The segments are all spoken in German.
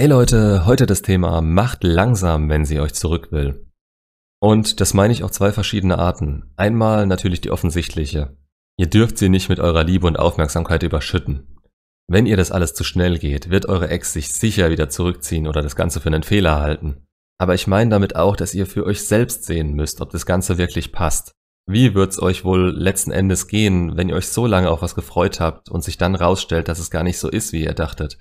Hey Leute, heute das Thema macht langsam, wenn sie euch zurück will. Und das meine ich auf zwei verschiedene Arten. Einmal natürlich die offensichtliche. Ihr dürft sie nicht mit eurer Liebe und Aufmerksamkeit überschütten. Wenn ihr das alles zu schnell geht, wird eure Ex sich sicher wieder zurückziehen oder das Ganze für einen Fehler halten. Aber ich meine damit auch, dass ihr für euch selbst sehen müsst, ob das Ganze wirklich passt. Wie wird's euch wohl letzten Endes gehen, wenn ihr euch so lange auf was gefreut habt und sich dann rausstellt, dass es gar nicht so ist, wie ihr dachtet?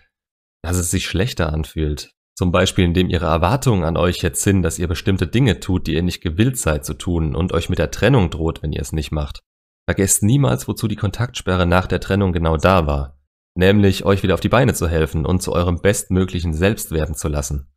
Dass es sich schlechter anfühlt. Zum Beispiel, indem ihre Erwartungen an euch jetzt sind, dass ihr bestimmte Dinge tut, die ihr nicht gewillt seid zu tun und euch mit der Trennung droht, wenn ihr es nicht macht. Vergesst niemals, wozu die Kontaktsperre nach der Trennung genau da war. Nämlich euch wieder auf die Beine zu helfen und zu eurem bestmöglichen Selbst werden zu lassen.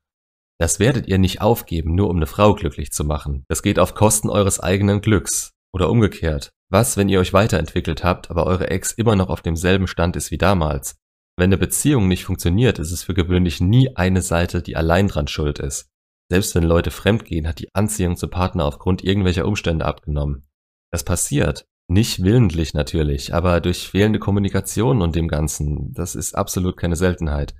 Das werdet ihr nicht aufgeben, nur um eine Frau glücklich zu machen. Das geht auf Kosten eures eigenen Glücks. Oder umgekehrt. Was, wenn ihr euch weiterentwickelt habt, aber eure Ex immer noch auf demselben Stand ist wie damals? Wenn eine Beziehung nicht funktioniert, ist es für gewöhnlich nie eine Seite, die allein dran schuld ist. Selbst wenn Leute fremdgehen, hat die Anziehung zum Partner aufgrund irgendwelcher Umstände abgenommen. Das passiert. Nicht willentlich natürlich, aber durch fehlende Kommunikation und dem Ganzen. Das ist absolut keine Seltenheit.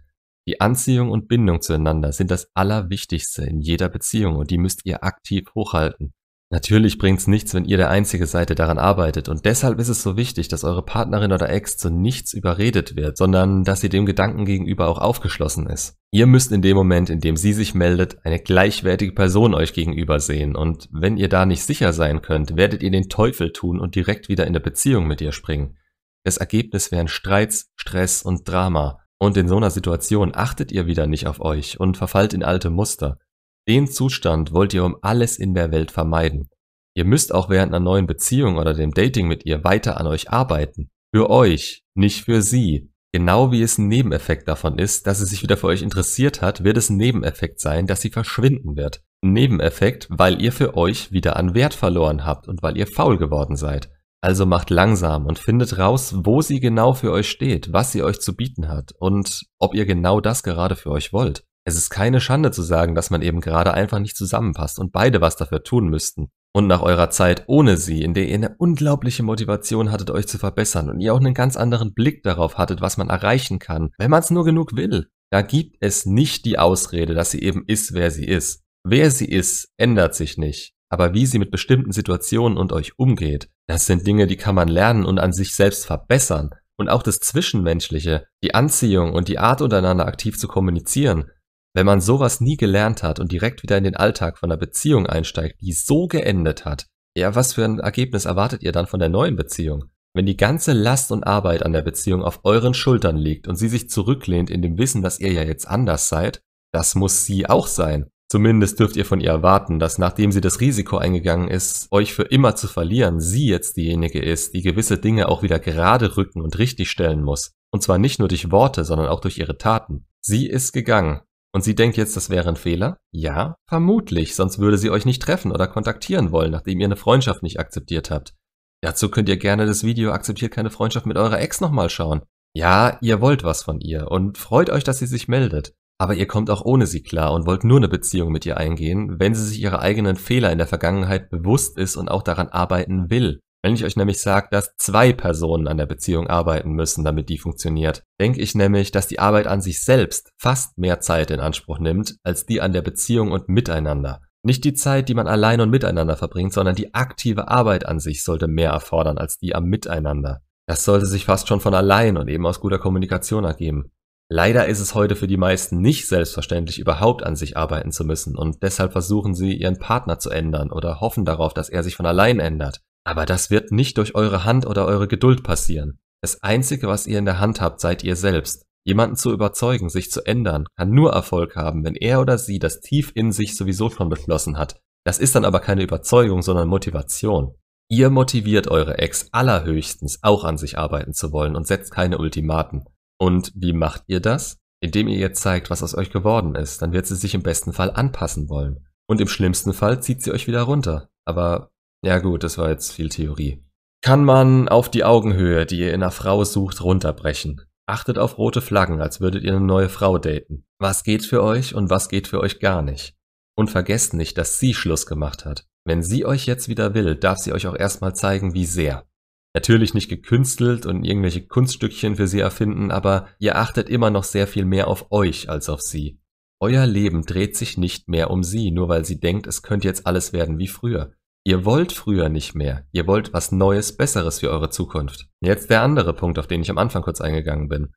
Die Anziehung und Bindung zueinander sind das Allerwichtigste in jeder Beziehung und die müsst ihr aktiv hochhalten. Natürlich bringt's nichts, wenn ihr der einzige Seite daran arbeitet und deshalb ist es so wichtig, dass eure Partnerin oder Ex zu nichts überredet wird, sondern dass sie dem Gedanken gegenüber auch aufgeschlossen ist. Ihr müsst in dem Moment, in dem sie sich meldet, eine gleichwertige Person euch gegenüber sehen und wenn ihr da nicht sicher sein könnt, werdet ihr den Teufel tun und direkt wieder in eine Beziehung mit ihr springen. Das Ergebnis wären Streits, Stress und Drama. Und in so einer Situation achtet ihr wieder nicht auf euch und verfallt in alte Muster. Den Zustand wollt ihr um alles in der Welt vermeiden. Ihr müsst auch während einer neuen Beziehung oder dem Dating mit ihr weiter an euch arbeiten. Für euch, nicht für sie. Genau wie es ein Nebeneffekt davon ist, dass sie sich wieder für euch interessiert hat, wird es ein Nebeneffekt sein, dass sie verschwinden wird. Ein Nebeneffekt, weil ihr für euch wieder an Wert verloren habt und weil ihr faul geworden seid. Also macht langsam und findet raus, wo sie genau für euch steht, was sie euch zu bieten hat und ob ihr genau das gerade für euch wollt. Es ist keine Schande zu sagen, dass man eben gerade einfach nicht zusammenpasst und beide was dafür tun müssten. Und nach eurer Zeit ohne sie, in der ihr eine unglaubliche Motivation hattet, euch zu verbessern und ihr auch einen ganz anderen Blick darauf hattet, was man erreichen kann, wenn man es nur genug will, da gibt es nicht die Ausrede, dass sie eben ist, wer sie ist. Wer sie ist, ändert sich nicht. Aber wie sie mit bestimmten Situationen und euch umgeht, das sind Dinge, die kann man lernen und an sich selbst verbessern. Und auch das Zwischenmenschliche, die Anziehung und die Art untereinander aktiv zu kommunizieren, wenn man sowas nie gelernt hat und direkt wieder in den Alltag von einer Beziehung einsteigt, die so geendet hat, ja, was für ein Ergebnis erwartet ihr dann von der neuen Beziehung? Wenn die ganze Last und Arbeit an der Beziehung auf euren Schultern liegt und sie sich zurücklehnt in dem Wissen, dass ihr ja jetzt anders seid, das muss sie auch sein. Zumindest dürft ihr von ihr erwarten, dass nachdem sie das Risiko eingegangen ist, euch für immer zu verlieren, sie jetzt diejenige ist, die gewisse Dinge auch wieder gerade rücken und richtig stellen muss. Und zwar nicht nur durch Worte, sondern auch durch ihre Taten. Sie ist gegangen. Und sie denkt jetzt, das wäre ein Fehler? Ja, vermutlich, sonst würde sie euch nicht treffen oder kontaktieren wollen, nachdem ihr eine Freundschaft nicht akzeptiert habt. Dazu könnt ihr gerne das Video Akzeptiert keine Freundschaft mit eurer Ex nochmal schauen. Ja, ihr wollt was von ihr und freut euch, dass sie sich meldet. Aber ihr kommt auch ohne sie klar und wollt nur eine Beziehung mit ihr eingehen, wenn sie sich ihre eigenen Fehler in der Vergangenheit bewusst ist und auch daran arbeiten will. Wenn ich euch nämlich sage, dass zwei Personen an der Beziehung arbeiten müssen, damit die funktioniert, denke ich nämlich, dass die Arbeit an sich selbst fast mehr Zeit in Anspruch nimmt, als die an der Beziehung und miteinander. Nicht die Zeit, die man allein und miteinander verbringt, sondern die aktive Arbeit an sich sollte mehr erfordern als die am Miteinander. Das sollte sich fast schon von allein und eben aus guter Kommunikation ergeben. Leider ist es heute für die meisten nicht selbstverständlich, überhaupt an sich arbeiten zu müssen und deshalb versuchen sie, ihren Partner zu ändern oder hoffen darauf, dass er sich von allein ändert. Aber das wird nicht durch eure Hand oder eure Geduld passieren. Das Einzige, was ihr in der Hand habt, seid ihr selbst. Jemanden zu überzeugen, sich zu ändern, kann nur Erfolg haben, wenn er oder sie das tief in sich sowieso schon beschlossen hat. Das ist dann aber keine Überzeugung, sondern Motivation. Ihr motiviert eure Ex allerhöchstens, auch an sich arbeiten zu wollen und setzt keine Ultimaten. Und wie macht ihr das? Indem ihr ihr zeigt, was aus euch geworden ist, dann wird sie sich im besten Fall anpassen wollen. Und im schlimmsten Fall zieht sie euch wieder runter. Aber ja gut, das war jetzt viel Theorie. Kann man auf die Augenhöhe, die ihr in einer Frau sucht, runterbrechen. Achtet auf rote Flaggen, als würdet ihr eine neue Frau daten. Was geht für euch und was geht für euch gar nicht. Und vergesst nicht, dass sie Schluss gemacht hat. Wenn sie euch jetzt wieder will, darf sie euch auch erstmal zeigen, wie sehr. Natürlich nicht gekünstelt und irgendwelche Kunststückchen für sie erfinden, aber ihr achtet immer noch sehr viel mehr auf euch als auf sie. Euer Leben dreht sich nicht mehr um sie, nur weil sie denkt, es könnte jetzt alles werden wie früher. Ihr wollt früher nicht mehr. Ihr wollt was Neues, Besseres für eure Zukunft. Jetzt der andere Punkt, auf den ich am Anfang kurz eingegangen bin.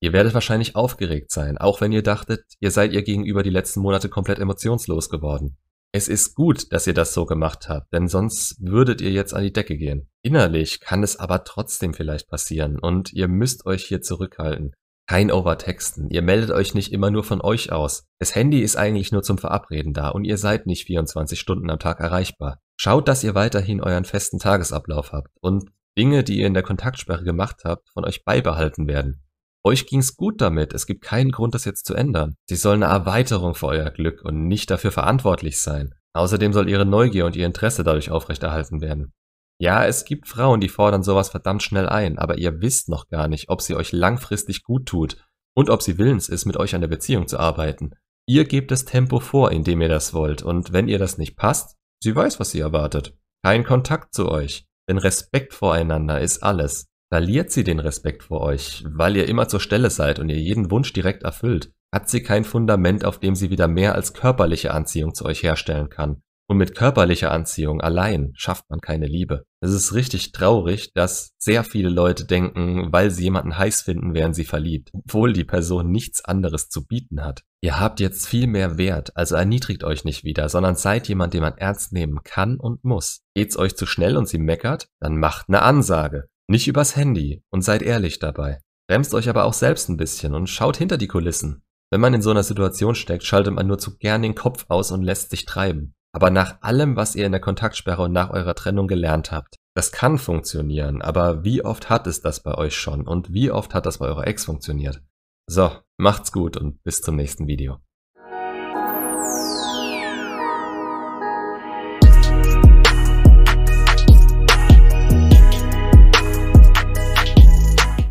Ihr werdet wahrscheinlich aufgeregt sein, auch wenn ihr dachtet, ihr seid ihr gegenüber die letzten Monate komplett emotionslos geworden. Es ist gut, dass ihr das so gemacht habt, denn sonst würdet ihr jetzt an die Decke gehen. Innerlich kann es aber trotzdem vielleicht passieren und ihr müsst euch hier zurückhalten. Kein Overtexten. Ihr meldet euch nicht immer nur von euch aus. Das Handy ist eigentlich nur zum Verabreden da und ihr seid nicht 24 Stunden am Tag erreichbar. Schaut, dass ihr weiterhin euren festen Tagesablauf habt und Dinge, die ihr in der Kontaktsperre gemacht habt, von euch beibehalten werden. Euch ging's gut damit, es gibt keinen Grund, das jetzt zu ändern. Sie soll eine Erweiterung für euer Glück und nicht dafür verantwortlich sein. Außerdem soll ihre Neugier und ihr Interesse dadurch aufrechterhalten werden. Ja, es gibt Frauen, die fordern sowas verdammt schnell ein, aber ihr wisst noch gar nicht, ob sie euch langfristig gut tut und ob sie willens ist, mit euch an der Beziehung zu arbeiten. Ihr gebt das Tempo vor, in dem ihr das wollt, und wenn ihr das nicht passt, sie weiß, was sie erwartet. Kein Kontakt zu euch, denn Respekt voreinander ist alles. Verliert sie den Respekt vor euch, weil ihr immer zur Stelle seid und ihr jeden Wunsch direkt erfüllt, hat sie kein Fundament, auf dem sie wieder mehr als körperliche Anziehung zu euch herstellen kann. Und mit körperlicher Anziehung allein schafft man keine Liebe. Es ist richtig traurig, dass sehr viele Leute denken, weil sie jemanden heiß finden, wären sie verliebt, obwohl die Person nichts anderes zu bieten hat. Ihr habt jetzt viel mehr Wert, also erniedrigt euch nicht wieder, sondern seid jemand, den man ernst nehmen kann und muss. Geht's euch zu schnell und sie meckert? Dann macht eine Ansage. Nicht übers Handy und seid ehrlich dabei. Bremst euch aber auch selbst ein bisschen und schaut hinter die Kulissen. Wenn man in so einer Situation steckt, schaltet man nur zu gern den Kopf aus und lässt sich treiben. Aber nach allem, was ihr in der Kontaktsperre und nach eurer Trennung gelernt habt, das kann funktionieren, aber wie oft hat es das bei euch schon und wie oft hat das bei eurer Ex funktioniert? So, macht's gut und bis zum nächsten Video.